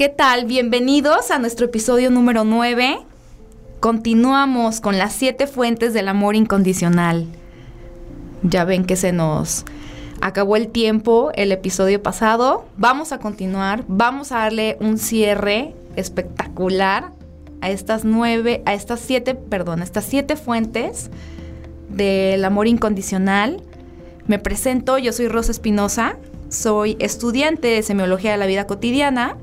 ¿Qué tal? Bienvenidos a nuestro episodio número 9. Continuamos con las siete fuentes del amor incondicional. Ya ven que se nos acabó el tiempo el episodio pasado. Vamos a continuar, vamos a darle un cierre espectacular a estas nueve, a estas siete, perdón, a estas siete fuentes del amor incondicional. Me presento, yo soy Rosa Espinosa, soy estudiante de semiología de la vida cotidiana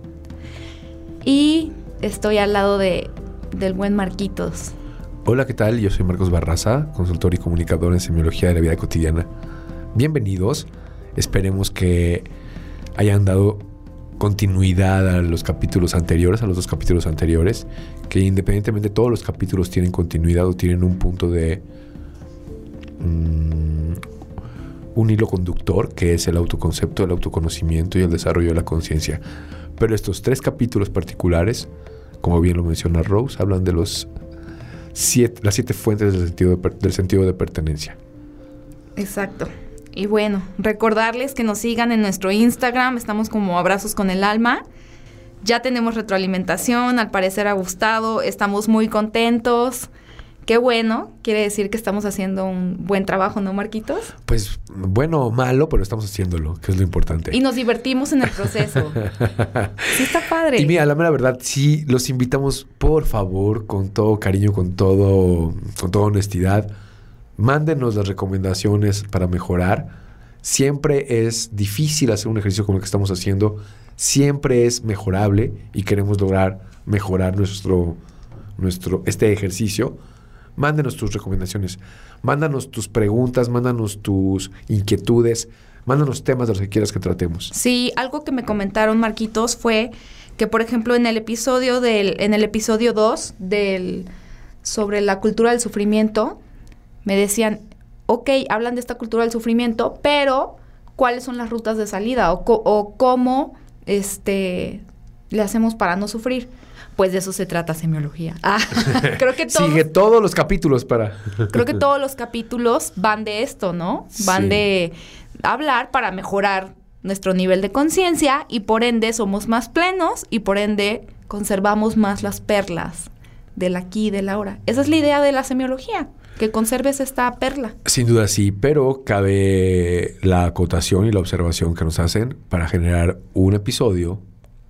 y estoy al lado de, del buen Marquitos. Hola, ¿qué tal? Yo soy Marcos Barraza, consultor y comunicador en semiología de la vida cotidiana. Bienvenidos. Esperemos que hayan dado continuidad a los capítulos anteriores, a los dos capítulos anteriores, que independientemente todos los capítulos tienen continuidad o tienen un punto de... Mm, un hilo conductor que es el autoconcepto, el autoconocimiento y el desarrollo de la conciencia. Pero estos tres capítulos particulares, como bien lo menciona Rose, hablan de los siete, las siete fuentes del sentido, de, del sentido de pertenencia. Exacto. Y bueno, recordarles que nos sigan en nuestro Instagram, estamos como Abrazos con el Alma. Ya tenemos retroalimentación, al parecer ha gustado, estamos muy contentos. Qué bueno, quiere decir que estamos haciendo un buen trabajo, ¿no, Marquitos? Pues bueno o malo, pero estamos haciéndolo, que es lo importante. Y nos divertimos en el proceso. sí, está padre. Y mira, la mera verdad, sí, los invitamos, por favor, con todo cariño, con todo, con toda honestidad, mándenos las recomendaciones para mejorar. Siempre es difícil hacer un ejercicio como el que estamos haciendo. Siempre es mejorable y queremos lograr mejorar nuestro, nuestro, este ejercicio Mándenos tus recomendaciones, mándanos tus preguntas, mándanos tus inquietudes, mándanos temas de los que quieras que tratemos. Sí, algo que me comentaron, Marquitos, fue que, por ejemplo, en el episodio del, en el episodio 2 del sobre la cultura del sufrimiento, me decían, ok, hablan de esta cultura del sufrimiento, pero ¿cuáles son las rutas de salida? O, o cómo este, le hacemos para no sufrir. Pues de eso se trata semiología. Ah, creo que Sigue todos los capítulos para... creo que todos los capítulos van de esto, ¿no? Van de hablar para mejorar nuestro nivel de conciencia y por ende somos más plenos y por ende conservamos más las perlas del aquí y del ahora. Esa es la idea de la semiología, que conserves esta perla. Sin duda sí, pero cabe la acotación y la observación que nos hacen para generar un episodio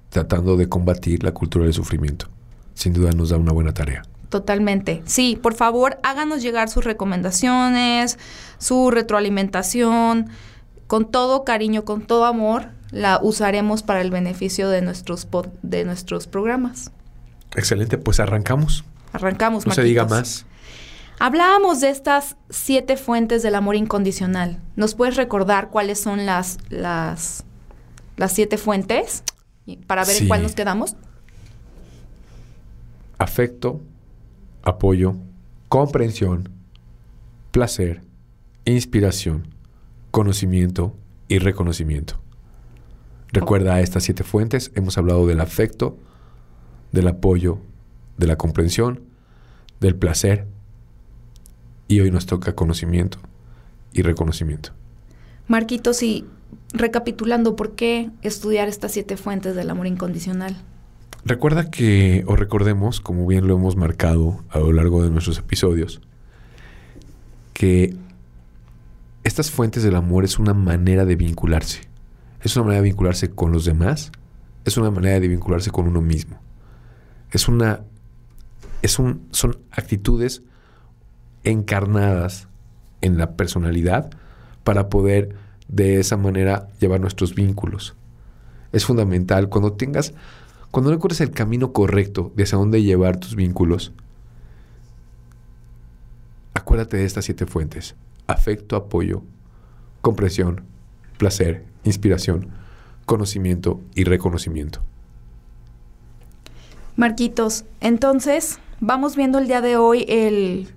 tratando de combatir la cultura del sufrimiento. Sin duda nos da una buena tarea. Totalmente. Sí, por favor, háganos llegar sus recomendaciones, su retroalimentación. Con todo cariño, con todo amor, la usaremos para el beneficio de nuestros, de nuestros programas. Excelente, pues arrancamos. Arrancamos, No se diga más. Hablábamos de estas siete fuentes del amor incondicional. ¿Nos puedes recordar cuáles son las, las, las siete fuentes? Para ver en cuál nos quedamos. Afecto, apoyo, comprensión, placer, inspiración, conocimiento y reconocimiento. Recuerda estas siete fuentes, hemos hablado del afecto, del apoyo, de la comprensión, del placer y hoy nos toca conocimiento y reconocimiento. Marquito, si recapitulando, ¿por qué estudiar estas siete fuentes del amor incondicional? Recuerda que, o recordemos, como bien lo hemos marcado a lo largo de nuestros episodios, que estas fuentes del amor es una manera de vincularse. Es una manera de vincularse con los demás, es una manera de vincularse con uno mismo. Es una. Es un, son actitudes encarnadas en la personalidad para poder de esa manera llevar nuestros vínculos. Es fundamental cuando tengas, cuando no encuentres el camino correcto de hacia dónde llevar tus vínculos, acuérdate de estas siete fuentes. Afecto, apoyo, comprensión, placer, inspiración, conocimiento y reconocimiento. Marquitos, entonces vamos viendo el día de hoy el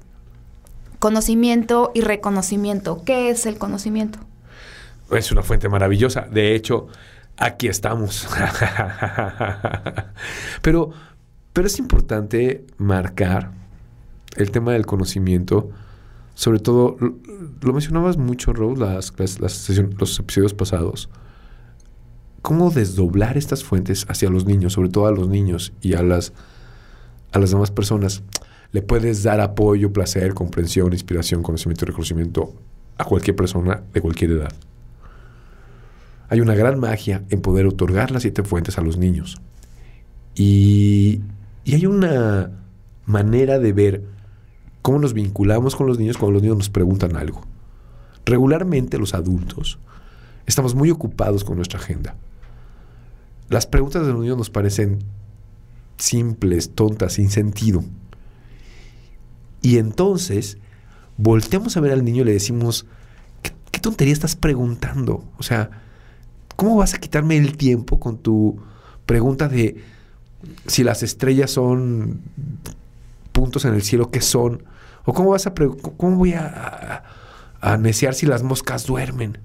conocimiento y reconocimiento. ¿Qué es el conocimiento? Es una fuente maravillosa. De hecho, aquí estamos. pero, pero es importante marcar el tema del conocimiento. Sobre todo, lo, mencionabas mucho, Rose, las, los episodios pasados. ¿Cómo desdoblar estas fuentes hacia los niños, sobre todo a los niños y a las, a las demás personas? Le puedes dar apoyo, placer, comprensión, inspiración, conocimiento y reconocimiento a cualquier persona de cualquier edad. Hay una gran magia en poder otorgar las siete fuentes a los niños. Y, y hay una manera de ver cómo nos vinculamos con los niños cuando los niños nos preguntan algo. Regularmente los adultos estamos muy ocupados con nuestra agenda. Las preguntas de los niños nos parecen simples, tontas, sin sentido. Y entonces volteamos a ver al niño y le decimos, ¿qué, qué tontería estás preguntando? O sea, ¿Cómo vas a quitarme el tiempo con tu pregunta de si las estrellas son puntos en el cielo, qué son? ¿O cómo vas a cómo voy a, a, neciar si las moscas duermen?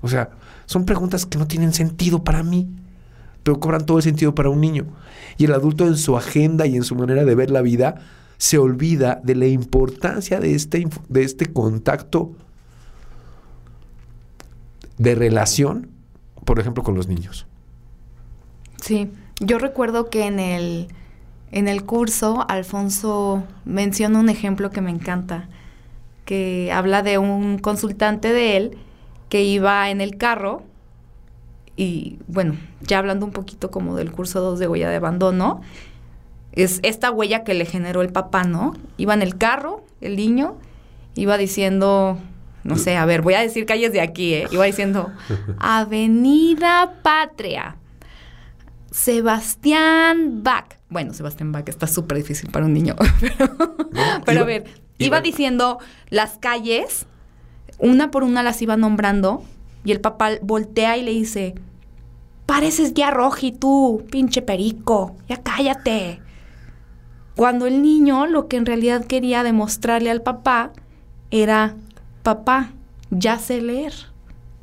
O sea, son preguntas que no tienen sentido para mí, pero cobran todo el sentido para un niño. Y el adulto en su agenda y en su manera de ver la vida se olvida de la importancia de este, de este contacto de relación por ejemplo, con los niños. Sí, yo recuerdo que en el, en el curso Alfonso menciona un ejemplo que me encanta, que habla de un consultante de él que iba en el carro y bueno, ya hablando un poquito como del curso 2 de huella de abandono, es esta huella que le generó el papá, ¿no? Iba en el carro, el niño, iba diciendo, no sé, a ver, voy a decir calles de aquí, ¿eh? Iba diciendo Avenida Patria, Sebastián Bach. Bueno, Sebastián Bach está súper difícil para un niño. pero, a ver, iba, diciendo las calles, una por una las iba nombrando, y el papá voltea y le dice, pareces ya roji tú, pinche perico, ya cállate. Cuando el niño lo que en realidad quería demostrarle al papá era papá, ya sé leer.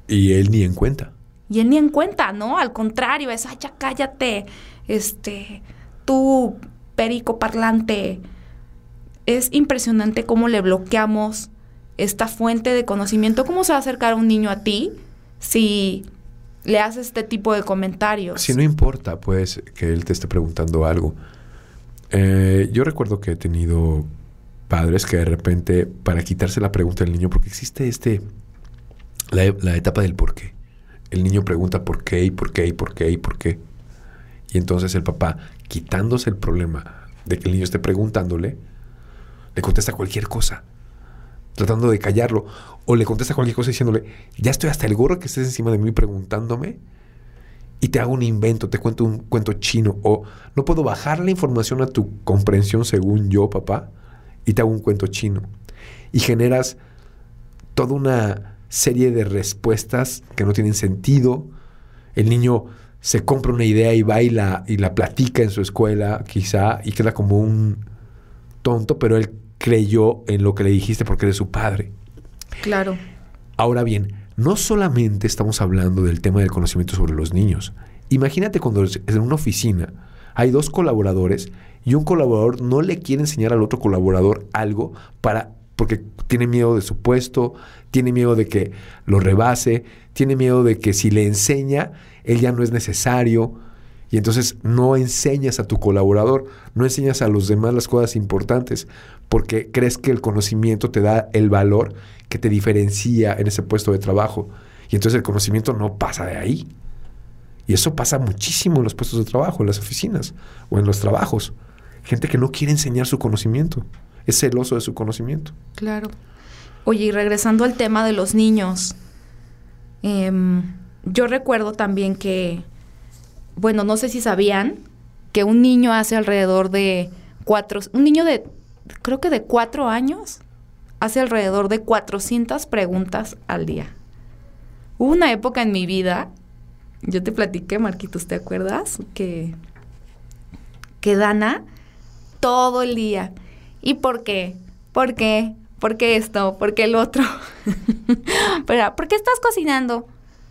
Y él ni en cuenta. Y él ni en cuenta, ¿no? Al contrario, es, ay, ya cállate, este, tú, perico parlante. Es impresionante cómo le bloqueamos esta fuente de conocimiento. ¿Cómo se va a acercar un niño a ti si le haces este tipo de comentarios? Si no importa, pues, que él te esté preguntando algo. Eh, yo recuerdo que he tenido padres que de repente, para quitarse la pregunta del niño, porque existe este, la, etapa del por qué. El niño pregunta por qué y por qué y por qué y por qué. Y entonces el papá, quitándose el problema de que el niño esté preguntándole, le contesta cualquier cosa, tratando de callarlo, o le contesta cualquier cosa diciéndole, ya estoy hasta el gorro que estés encima de mí preguntándome, y te hago un invento, te cuento un cuento chino, o no puedo bajar la información a tu comprensión según yo, papá, y te hago un cuento chino. Y generas toda una serie de respuestas que no tienen sentido. El niño se compra una idea y va y la, y la platica en su escuela, quizá, y queda como un tonto, pero él creyó en lo que le dijiste porque eres su padre. Claro. Ahora bien, no solamente estamos hablando del tema del conocimiento sobre los niños. Imagínate cuando en una oficina hay dos colaboradores y un colaborador no le quiere enseñar al otro colaborador algo para porque tiene miedo de su puesto, tiene miedo de que lo rebase, tiene miedo de que si le enseña, él ya no es necesario. Y entonces no enseñas a tu colaborador, no enseñas a los demás las cosas importantes, porque crees que el conocimiento te da el valor que te diferencia en ese puesto de trabajo. Y entonces el conocimiento no pasa de ahí. Y eso pasa muchísimo en los puestos de trabajo, en las oficinas o en los trabajos. Gente que no quiere enseñar su conocimiento, es celoso de su conocimiento. Claro. Oye, y regresando al tema de los niños, em, yo recuerdo también que, bueno, no sé si sabían que un niño hace alrededor de cuatro, un niño de, creo que de cuatro años, hace alrededor de 400 preguntas al día. Hubo una época en mi vida, yo te platiqué, Marquitos, ¿te acuerdas? Que que Dana todo el día. ¿Y por qué? ¿Por qué? ¿Por qué esto? ¿Por qué el otro? Pero, ¿por qué estás cocinando?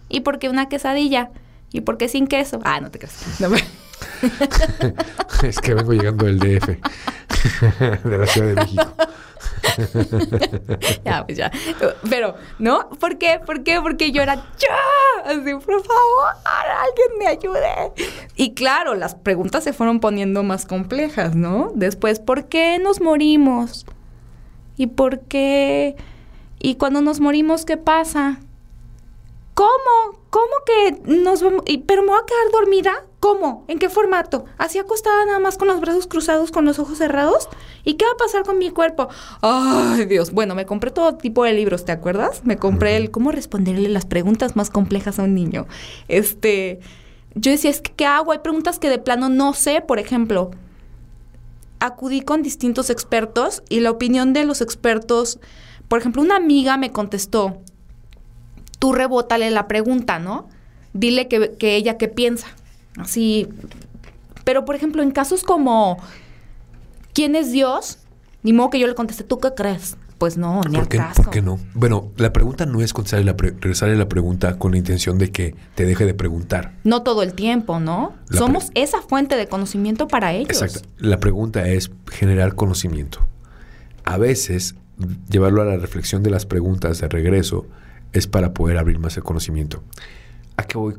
¿Y por qué una quesadilla? ¿Y por qué sin queso? Ah, no te creas. es que vengo llegando del DF, de la Ciudad de México. ya, pues ya. Pero, ¿no? ¿Por qué? ¿Por qué? Porque yo era ¡ya! Así, por favor, alguien me ayude. Y claro, las preguntas se fueron poniendo más complejas, ¿no? Después, ¿por qué nos morimos? ¿Y por qué? ¿Y cuando nos morimos, qué pasa? ¿Cómo? ¿Cómo que nos vamos? ¿Pero me voy a quedar dormida? ¿Cómo? ¿En qué formato? ¿Así acostada nada más con los brazos cruzados, con los ojos cerrados? ¿Y qué va a pasar con mi cuerpo? Ay, Dios. Bueno, me compré todo tipo de libros, ¿te acuerdas? Me compré el cómo responderle las preguntas más complejas a un niño. Este, yo decía, es que ¿qué hago? Hay preguntas que de plano no sé, por ejemplo. Acudí con distintos expertos y la opinión de los expertos, por ejemplo, una amiga me contestó, tú rebótale la pregunta, ¿no? Dile que, ella qué piensa. Así. Pero, por ejemplo, en casos como ¿quién es Dios? Ni modo que yo le conteste, ¿tú qué crees? Pues no, ni ¿Por qué. ¿Por qué no? Bueno, la pregunta no es contestarle la regresarle la pregunta con la intención de que te deje de preguntar. No todo el tiempo, ¿no? Somos esa fuente de conocimiento para ellos. Exacto. La pregunta es generar conocimiento. A veces, llevarlo a la reflexión de las preguntas de regreso es para poder abrir más el conocimiento. ¿A qué voy?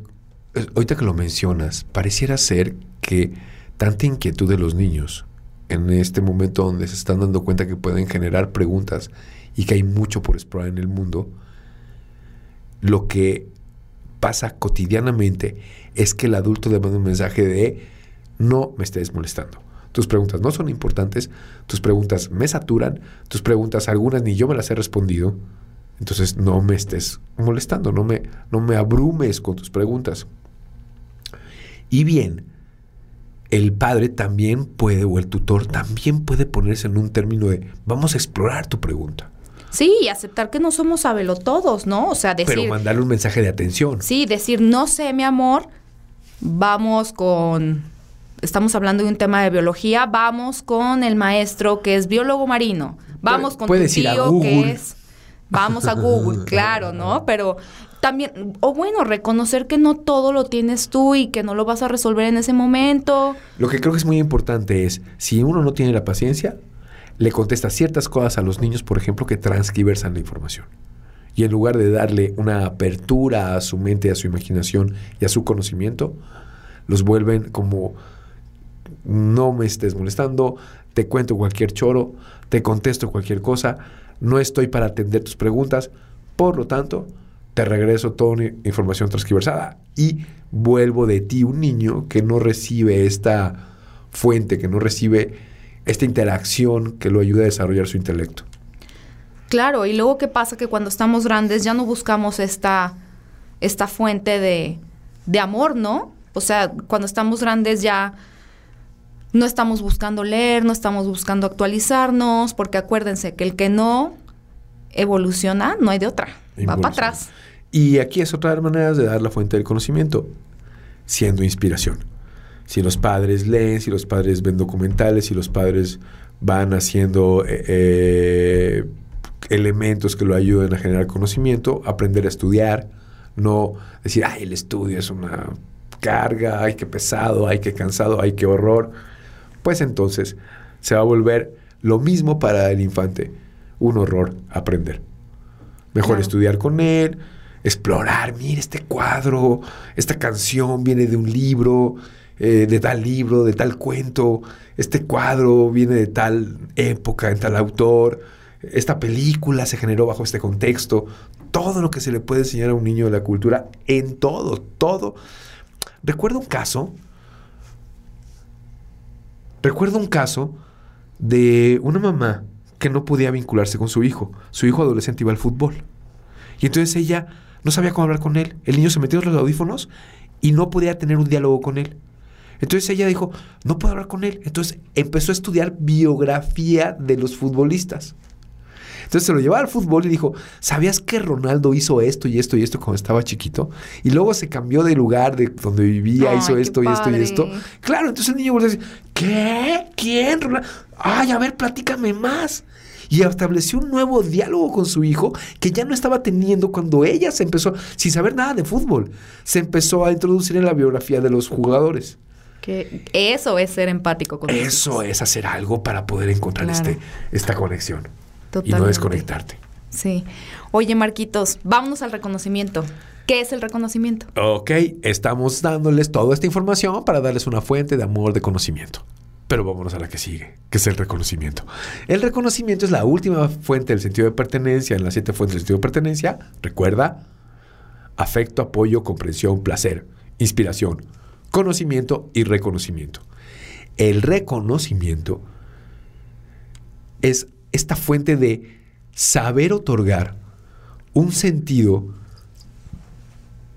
Ahorita que lo mencionas, pareciera ser que tanta inquietud de los niños en este momento donde se están dando cuenta que pueden generar preguntas y que hay mucho por explorar en el mundo, lo que pasa cotidianamente es que el adulto le manda un mensaje de no me estés molestando. Tus preguntas no son importantes, tus preguntas me saturan, tus preguntas algunas ni yo me las he respondido, entonces no me estés molestando, no me, no me abrumes con tus preguntas. Y bien, el padre también puede, o el tutor también puede ponerse en un término de vamos a explorar tu pregunta. Sí, y aceptar que no somos todos, ¿no? O sea, decir. Pero mandarle un mensaje de atención. Sí, decir, no sé, mi amor, vamos con. Estamos hablando de un tema de biología, vamos con el maestro que es biólogo marino. Vamos con tu tío que es Vamos a Google, claro, ¿no? Pero también, o bueno, reconocer que no todo lo tienes tú y que no lo vas a resolver en ese momento. Lo que creo que es muy importante es, si uno no tiene la paciencia, le contesta ciertas cosas a los niños, por ejemplo, que transcriversan la información. Y en lugar de darle una apertura a su mente, a su imaginación y a su conocimiento, los vuelven como, no me estés molestando, te cuento cualquier choro, te contesto cualquier cosa, no estoy para atender tus preguntas, por lo tanto, te regreso toda información transcriversada y vuelvo de ti un niño que no recibe esta fuente, que no recibe esta interacción que lo ayude a desarrollar su intelecto. Claro, y luego qué pasa que cuando estamos grandes ya no buscamos esta, esta fuente de, de amor, ¿no? O sea, cuando estamos grandes ya no estamos buscando leer, no estamos buscando actualizarnos, porque acuérdense que el que no evoluciona, no hay de otra, va para atrás. Y aquí es otra de las maneras de dar la fuente del conocimiento, siendo inspiración. Si los padres leen, si los padres ven documentales, si los padres van haciendo eh, eh, elementos que lo ayuden a generar conocimiento, aprender a estudiar, no decir, ay, el estudio es una carga, ay, qué pesado, ay, qué cansado, ay, qué horror pues entonces se va a volver lo mismo para el infante, un horror aprender. Mejor estudiar con él, explorar, mire este cuadro, esta canción viene de un libro, eh, de tal libro, de tal cuento, este cuadro viene de tal época, en tal autor, esta película se generó bajo este contexto, todo lo que se le puede enseñar a un niño de la cultura, en todo, todo. Recuerdo un caso Recuerdo un caso de una mamá que no podía vincularse con su hijo. Su hijo adolescente iba al fútbol. Y entonces ella no sabía cómo hablar con él. El niño se metió en los audífonos y no podía tener un diálogo con él. Entonces ella dijo, no puedo hablar con él. Entonces empezó a estudiar biografía de los futbolistas. Entonces se lo llevaba al fútbol y dijo, ¿sabías que Ronaldo hizo esto y esto y esto cuando estaba chiquito? Y luego se cambió de lugar de donde vivía, Ay, hizo esto y esto y esto. Claro, entonces el niño volvió a decir, ¿qué? ¿Quién? Ronaldo? Ay, a ver, platícame más. Y estableció un nuevo diálogo con su hijo que ya no estaba teniendo cuando ella se empezó, sin saber nada de fútbol, se empezó a introducir en la biografía de los jugadores. Que eso es ser empático con Eso es hacer algo para poder encontrar Claro. este, esta conexión y no desconectarte. Sí. Oye, Marquitos, vámonos al reconocimiento. ¿Qué es el reconocimiento? Ok, estamos dándoles toda esta información para darles una fuente de amor, de conocimiento. Pero vámonos a la que sigue, que es el reconocimiento. El reconocimiento es la última fuente del sentido de pertenencia en las siete fuentes del sentido de pertenencia. Recuerda, afecto, apoyo, comprensión, placer, inspiración, conocimiento y reconocimiento. El reconocimiento es esta fuente de saber otorgar un sentido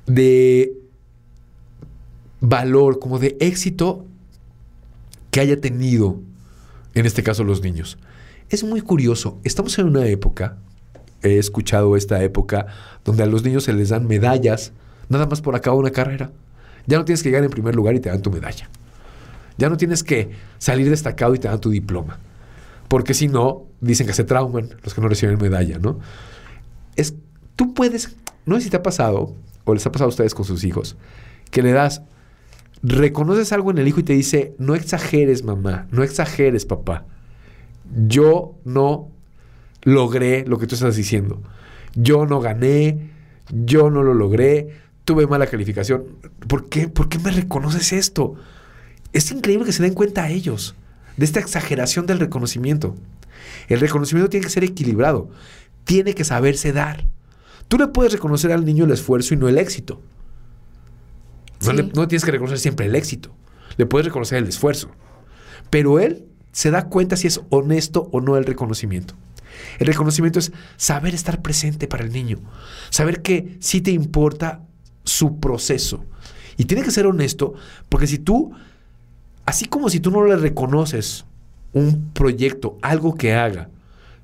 de valor, como de éxito que haya tenido, en este caso, los niños. Es muy curioso, estamos en una época, he escuchado esta época, donde a los niños se les dan medallas, nada más por acabar una carrera. Ya no tienes que llegar en primer lugar y te dan tu medalla. Ya no tienes que salir destacado y te dan tu diploma. Porque si no, dicen que se trauman los que no reciben medalla, ¿no? Es, tú puedes, no sé si te ha pasado, o les ha pasado a ustedes con sus hijos, que le das, reconoces algo en el hijo y te dice, no exageres mamá, no exageres papá. Yo no logré lo que tú estás diciendo. Yo no gané, yo no lo logré, tuve mala calificación. ¿Por qué? ¿Por qué me reconoces esto? Es increíble que se den cuenta a ellos de esta exageración del reconocimiento. El reconocimiento tiene que ser equilibrado, tiene que saberse dar. Tú le puedes reconocer al niño el esfuerzo y no el éxito. No, le- no tienes que reconocer siempre el éxito, le puedes reconocer el esfuerzo. Pero él se da cuenta si es honesto o no el reconocimiento. El reconocimiento es saber estar presente para el niño, saber que sí te importa su proceso. Y tiene que ser honesto, porque si tú, así como si tú no le reconoces un proyecto, algo que haga,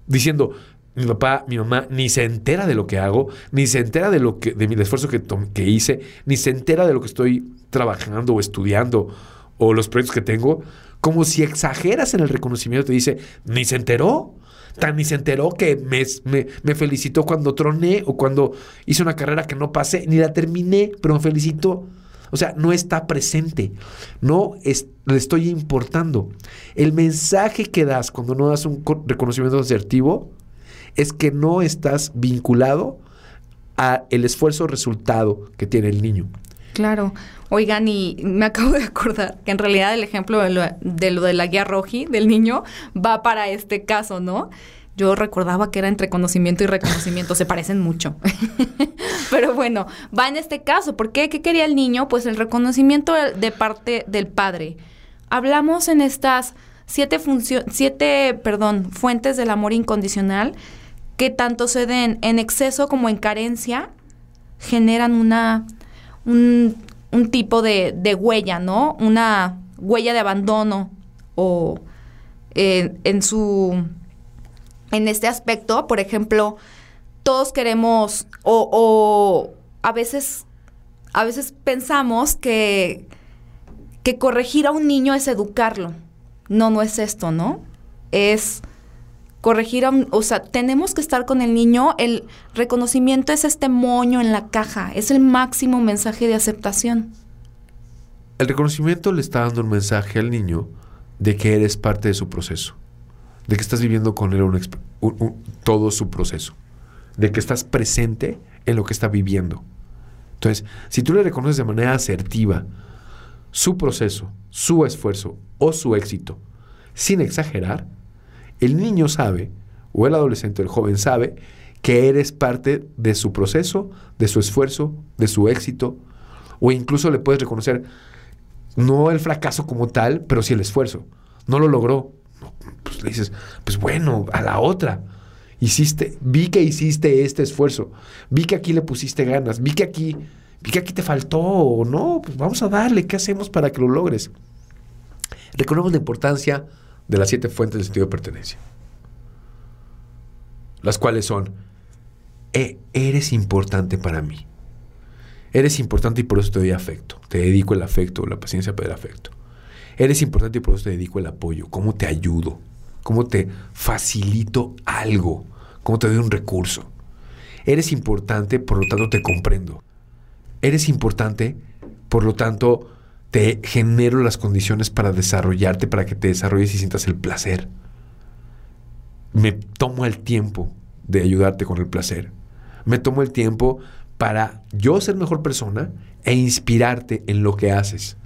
diciendo, mi papá, mi mamá ni se entera de lo que hago, ni se entera de lo que, de mi esfuerzo que, que hice, ni se entera de lo que estoy trabajando o estudiando o los proyectos que tengo, como si exageras en el reconocimiento, te dice, ni se enteró. Tan ni se enteró que me, me- me felicitó cuando troné o cuando hice una carrera que no pasé, ni la terminé, pero me felicitó. O sea, no está presente, no es- le estoy importando. El mensaje que das cuando no das un co- reconocimiento asertivo es que no estás vinculado a el esfuerzo resultado que tiene el niño. Claro. Oigan, y me acabo de acordar que en realidad el ejemplo de lo de, lo de la guía roji del niño va para este caso, ¿no? Yo recordaba que era entre conocimiento y reconocimiento, se parecen mucho. Pero bueno, va en este caso. ¿Por qué? ¿Qué quería el niño? Pues el reconocimiento de- parte del padre. Hablamos en estas siete, siete perdón, fuentes del amor incondicional que tanto se den en exceso como en carencia, generan una un, un tipo de, de huella, ¿no? Una huella de abandono o eh, en su en este aspecto, por ejemplo, todos queremos o, o a veces a veces pensamos que que corregir a un niño es educarlo. No, no es esto, ¿no? Es corregir a un, o sea, tenemos que estar con el niño, el reconocimiento es este moño en la caja, es el máximo mensaje de aceptación. El reconocimiento le está dando un mensaje al niño de que eres parte de su proceso, de que estás viviendo con él un todo su proceso, de que estás presente en lo que está viviendo. Entonces, si tú le reconoces de manera asertiva su proceso, su esfuerzo o su éxito, sin exagerar, el niño sabe, o el adolescente el joven sabe, que eres parte de su proceso, de su esfuerzo, de su éxito, o incluso le puedes reconocer no el fracaso como tal, pero sí el esfuerzo. No lo logró. Pues le dices, pues bueno, a la otra. Hiciste, vi que hiciste este esfuerzo, vi que aquí le pusiste ganas, vi que aquí, vi que aquí te faltó, o no, pues vamos a darle, ¿qué hacemos para que lo logres? Reconocemos la importancia de las siete fuentes del sentido de pertenencia. las cuales son, "E- eres importante para mí. Eres importante y por eso te doy afecto. Te dedico el afecto, la paciencia para el afecto. Eres importante y por eso te dedico el apoyo. ¿Cómo te ayudo? ¿Cómo te facilito algo? ¿Cómo te doy un recurso? Eres importante, por lo tanto te comprendo. Eres importante, por lo tanto te genero las condiciones para desarrollarte, para que te desarrolles y sientas el placer. Me tomo el tiempo de ayudarte con el placer. Me tomo el tiempo para yo ser mejor persona e inspirarte en lo que haces.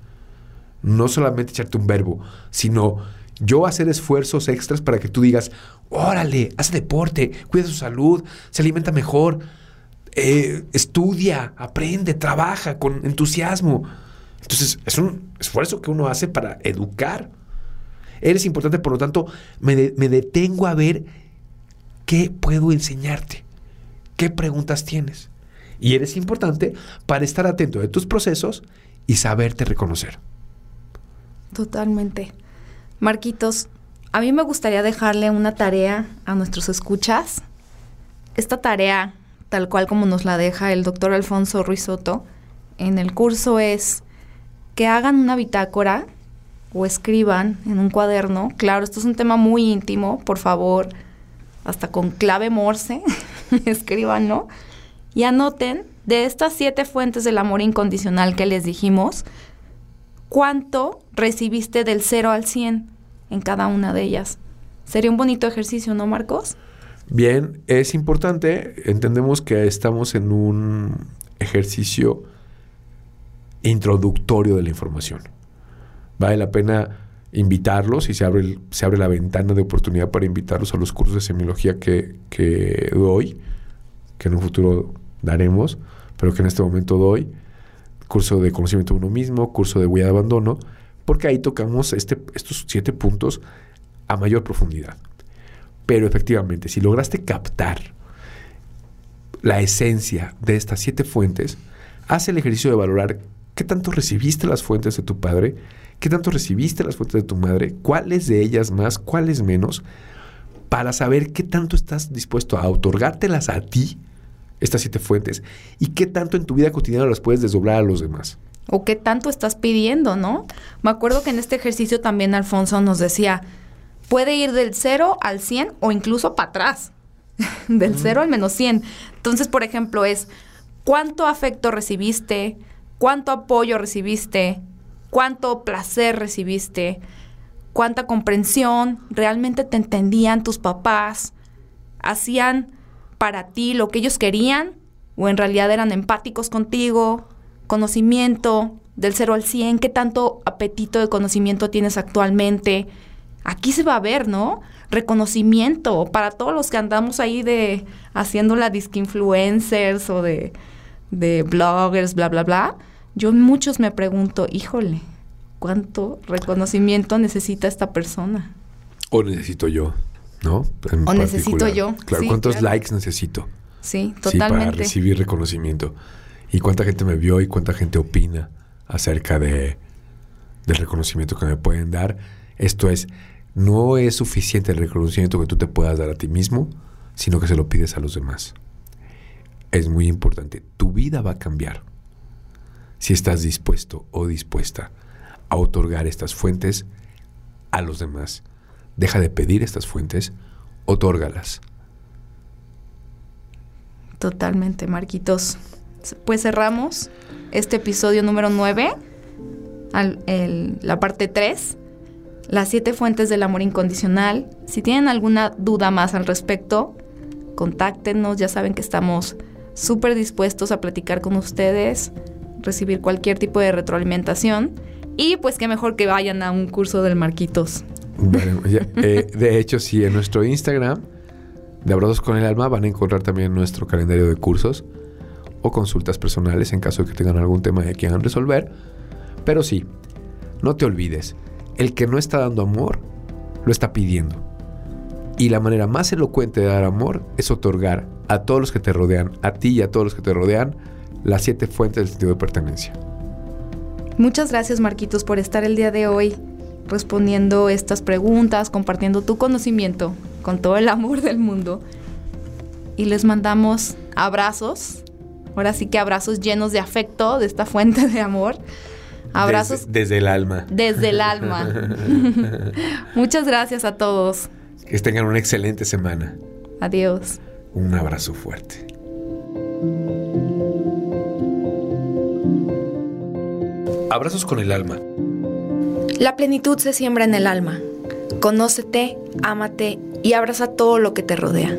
No solamente echarte un verbo, sino yo hacer esfuerzos extras para que tú digas, órale, hace deporte, cuida su salud, se alimenta mejor, eh, estudia, aprende, trabaja con entusiasmo. Entonces, es un esfuerzo que uno hace para educar. Eres importante, por lo tanto, me detengo a ver qué puedo enseñarte, qué preguntas tienes. Y eres importante para estar atento de tus procesos y saberte reconocer. Totalmente. Marquitos, a mí me gustaría dejarle una tarea a nuestros escuchas. Esta tarea, tal cual como nos la deja el doctor Alfonso Ruiz Soto, en el curso es que hagan una bitácora o escriban en un cuaderno. Claro, esto es un tema muy íntimo, por favor, hasta con clave morse, escriban, ¿no? Y anoten de estas siete fuentes del amor incondicional que les dijimos, cuánto recibiste del 0 al 100 en cada una de ellas. Sería un bonito ejercicio, ¿no, Marcos? Bien, es importante, entendemos que estamos en un ejercicio introductorio de la información. Vale la pena invitarlos y se abre, se abre la ventana de oportunidad para invitarlos a los cursos de semiología que doy, que en un futuro daremos, pero que en este momento doy. Curso de conocimiento de uno mismo, curso de huella de abandono, porque ahí tocamos este, estos siete puntos a mayor profundidad. Pero efectivamente, si lograste captar la esencia de estas siete fuentes, haz el ejercicio de valorar qué tanto recibiste las fuentes de tu padre, qué tanto recibiste las fuentes de tu madre, cuáles de ellas más, cuáles menos, para saber qué tanto estás dispuesto a otorgártelas a ti, estas siete fuentes, y qué tanto en tu vida cotidiana las puedes desdoblar a los demás. ¿O qué tanto estás pidiendo, no? Me acuerdo que en este ejercicio también Alfonso nos decía, puede ir del 0 al 100 o incluso para atrás, del 0 al menos 100. Entonces, por ejemplo, es cuánto afecto recibiste, cuánto apoyo recibiste, cuánto placer recibiste, cuánta comprensión, realmente te entendían tus papás, hacían para ti lo que ellos querían o en realidad eran empáticos contigo, conocimiento del 0 al 100, qué tanto apetito de conocimiento tienes actualmente. Aquí se va a ver, ¿no? Reconocimiento para todos los que andamos ahí de haciendo la disque influencers o de, de bloggers, bla, bla, bla. Yo muchos me pregunto, híjole, ¿cuánto reconocimiento necesita esta persona? O necesito yo, ¿no? En O necesito yo, Claro, sí, ¿cuántos claro. likes necesito? Sí, Sí, para totalmente. recibir reconocimiento. Y cuánta gente me vio y cuánta gente opina acerca de, del reconocimiento que me pueden dar. Esto es, no es suficiente el reconocimiento que tú te puedas dar a ti mismo, sino que se lo pides a los demás. Es muy importante. Tu vida va a cambiar si estás dispuesto o dispuesta a otorgar estas fuentes a los demás. Deja de pedir estas fuentes, otórgalas. Totalmente, Marquitos. Pues cerramos este episodio número 9, al- el- la parte 3, las siete fuentes del amor incondicional. Si tienen alguna duda más al respecto, contáctenos, ya saben que estamos súper dispuestos a platicar con ustedes, recibir cualquier tipo de retroalimentación y pues qué mejor que vayan a un curso del Marquitos. Eh, de hecho, sí, en nuestro Instagram, de Abrazos con el Alma, van a encontrar también nuestro calendario de cursos o consultas personales en caso de que tengan algún tema que quieran resolver. Pero sí, no te olvides, el que no está dando amor, lo está pidiendo. Y la manera más elocuente de dar amor es otorgar a todos los que te rodean, a ti y a todos los que te rodean, las siete fuentes del sentido de pertenencia. Muchas gracias Marquitos por estar el día de hoy respondiendo estas preguntas, compartiendo tu conocimiento con todo el amor del mundo. y les mandamos abrazos. Ahora sí que abrazos llenos de afecto de esta fuente de amor. Abrazos Desde, desde el alma. desde el alma. Muchas gracias a todos. Que tengan una excelente semana. Adiós. Un abrazo fuerte. Abrazos con el alma. La plenitud se siembra en el alma. Conócete, ámate y abraza todo lo que te rodea.